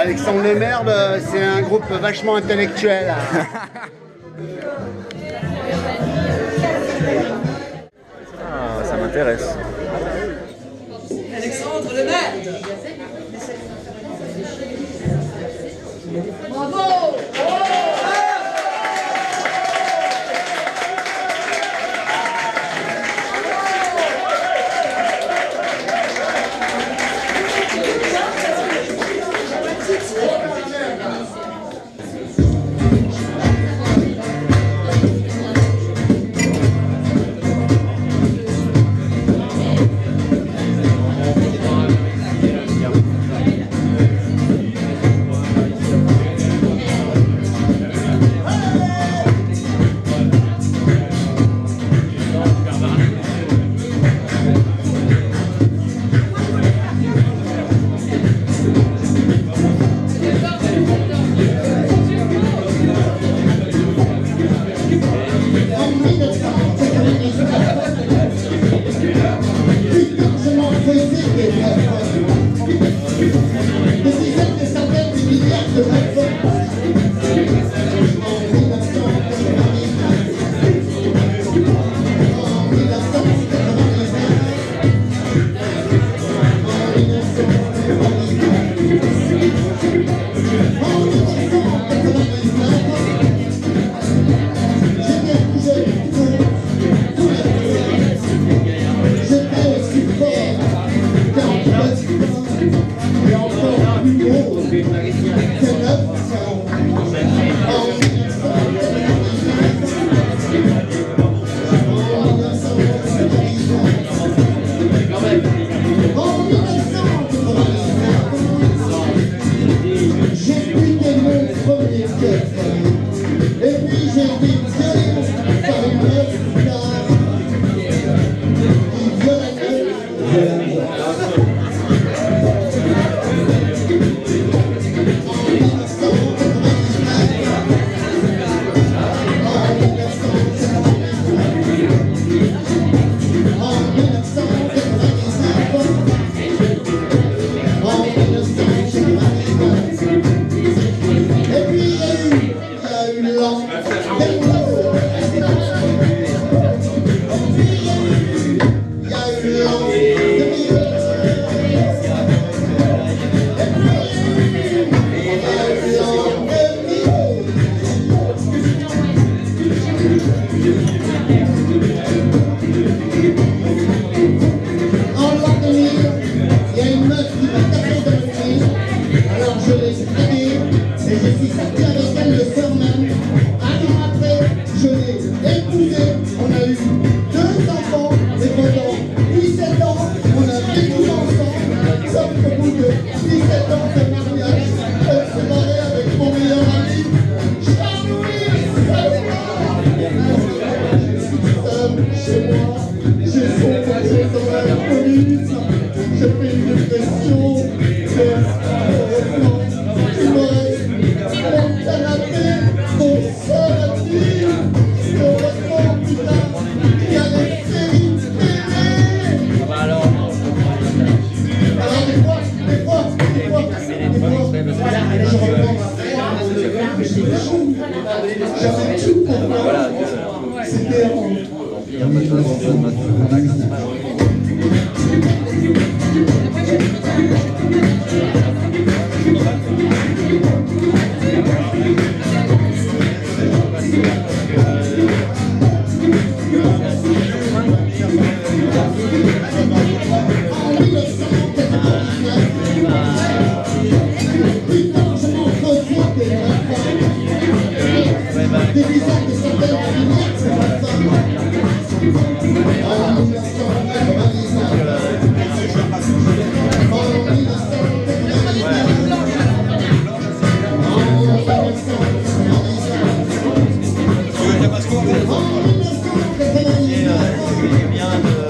Alexandre Lemaire, euh, c'est un groupe vachement intellectuel. Ah, ça m'intéresse. Alexandre le maire Beyond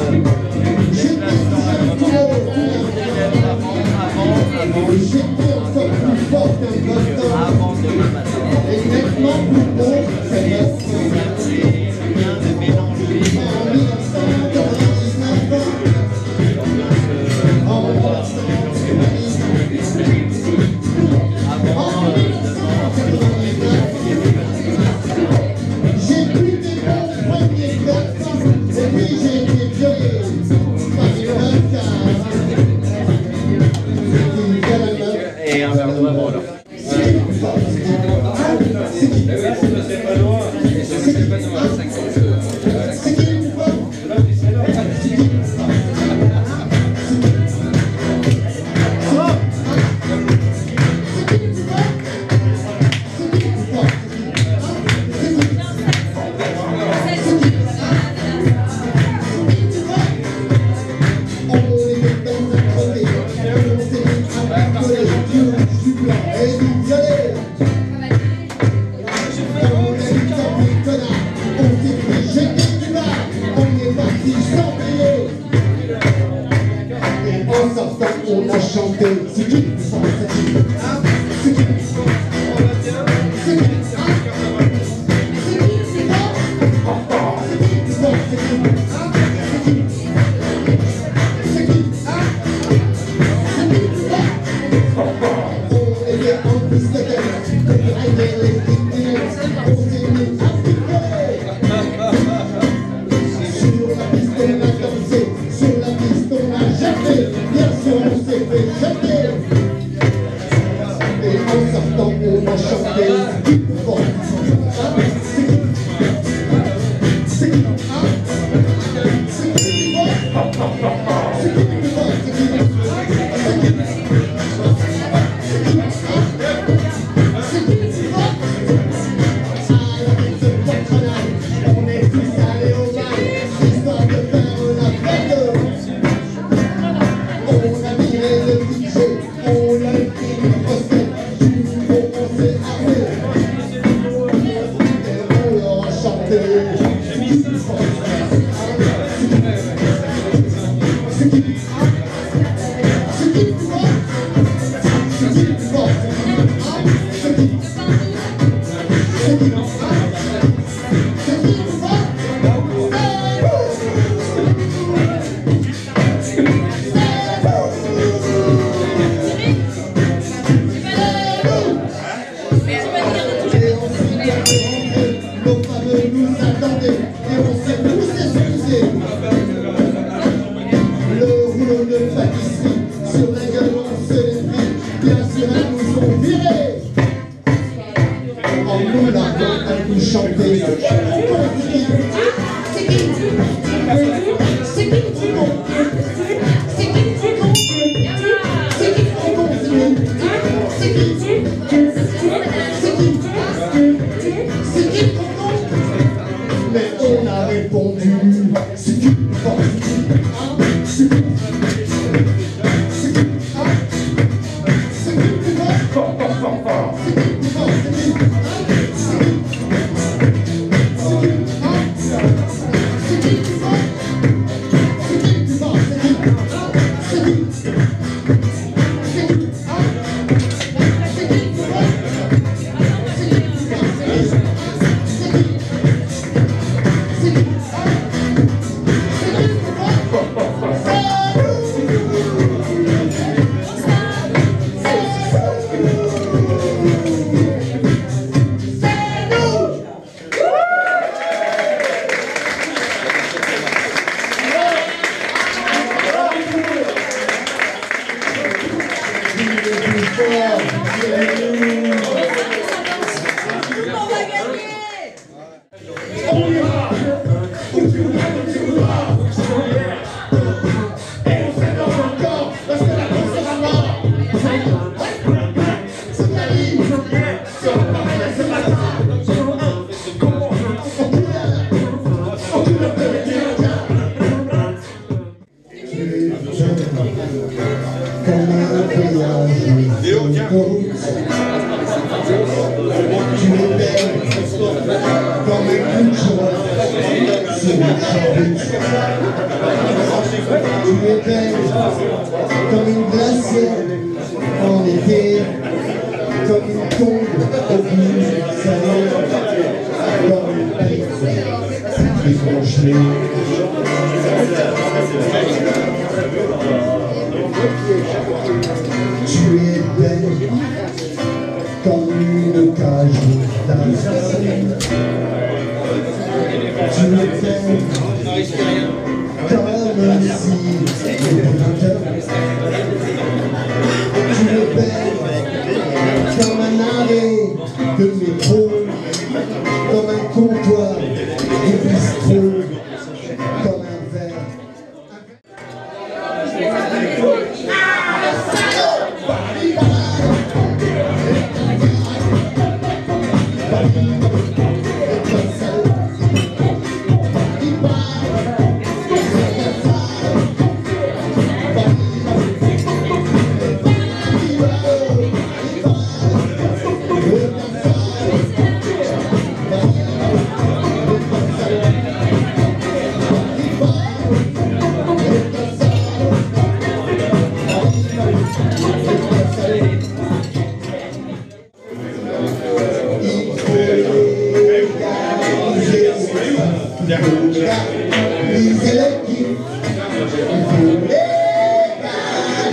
is elected.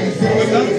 If you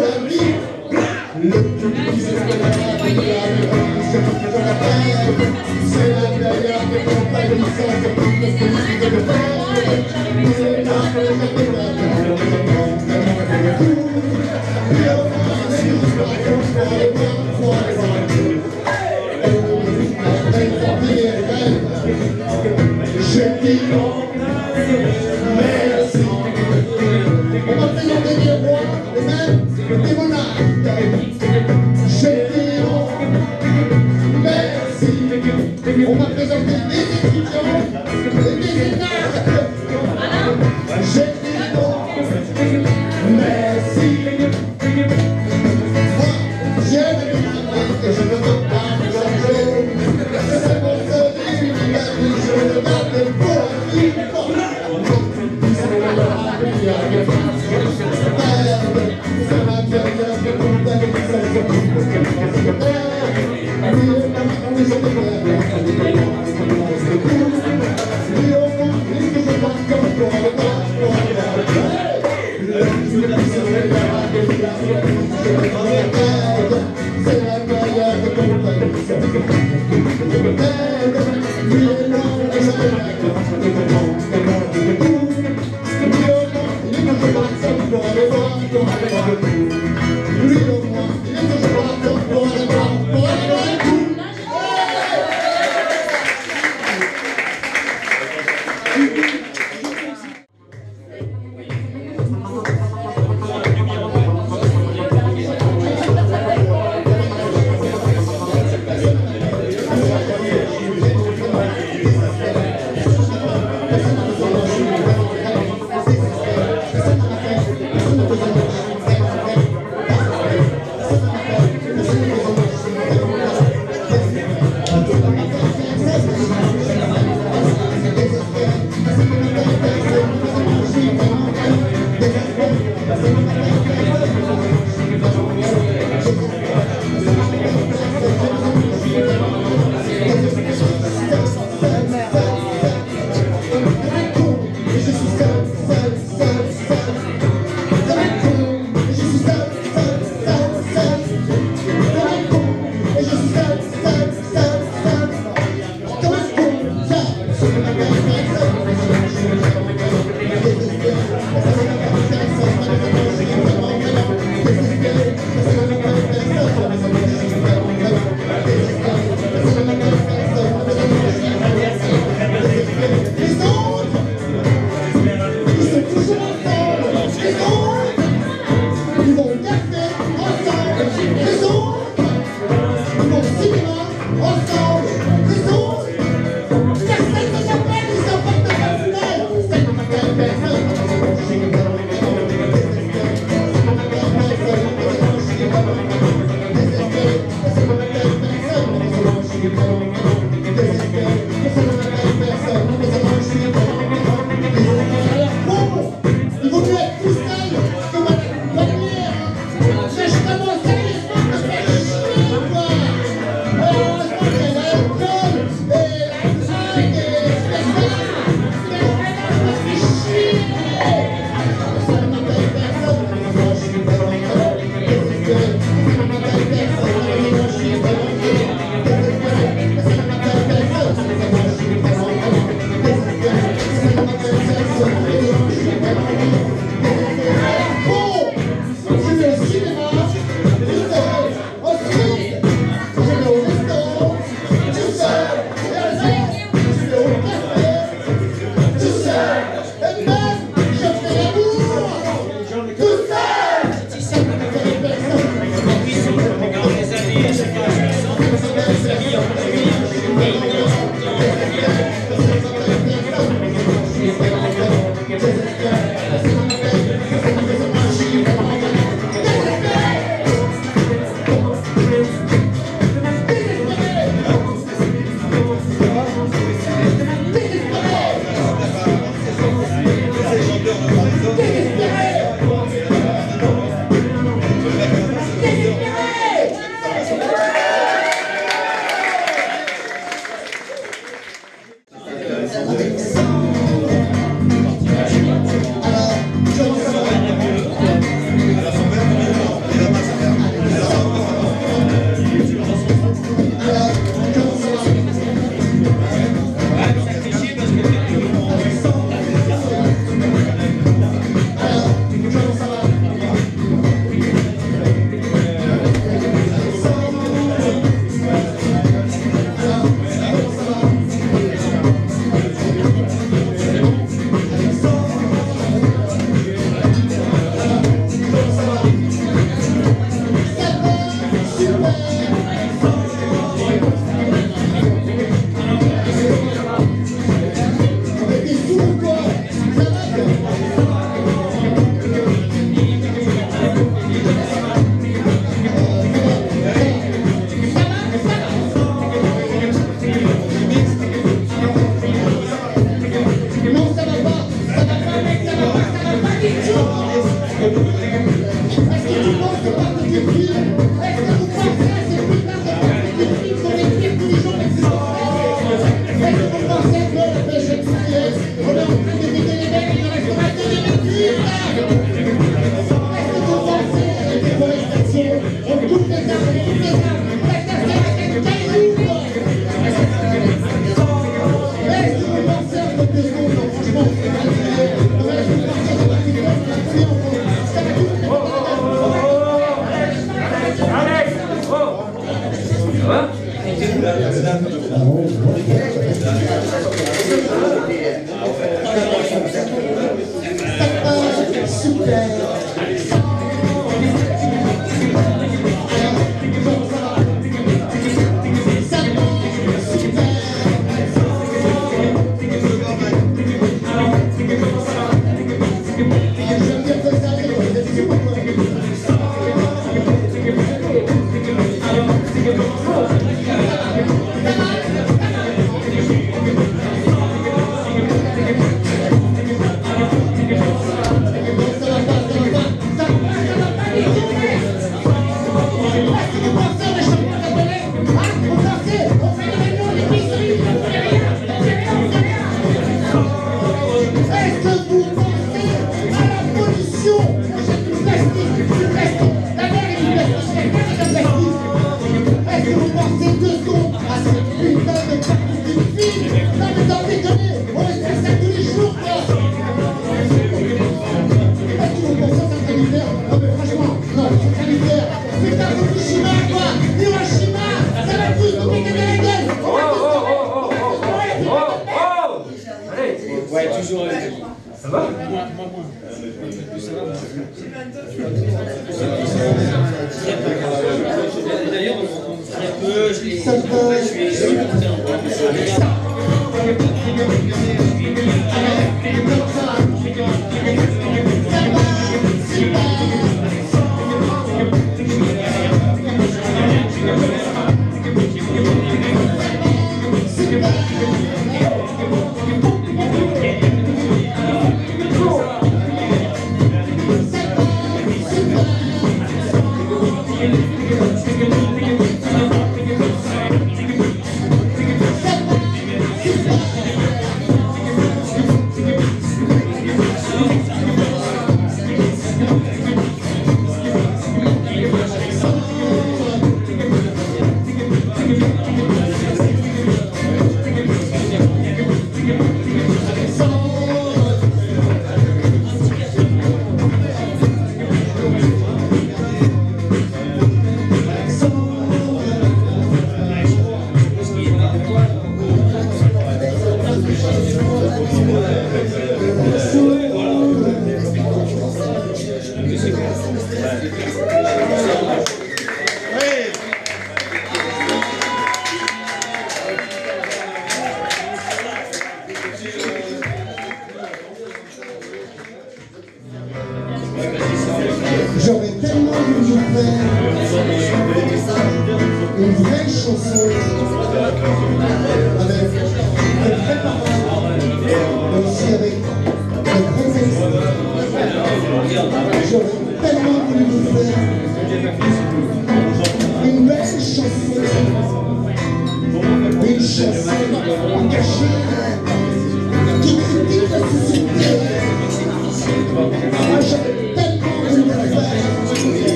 Gracias.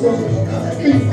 Gracias.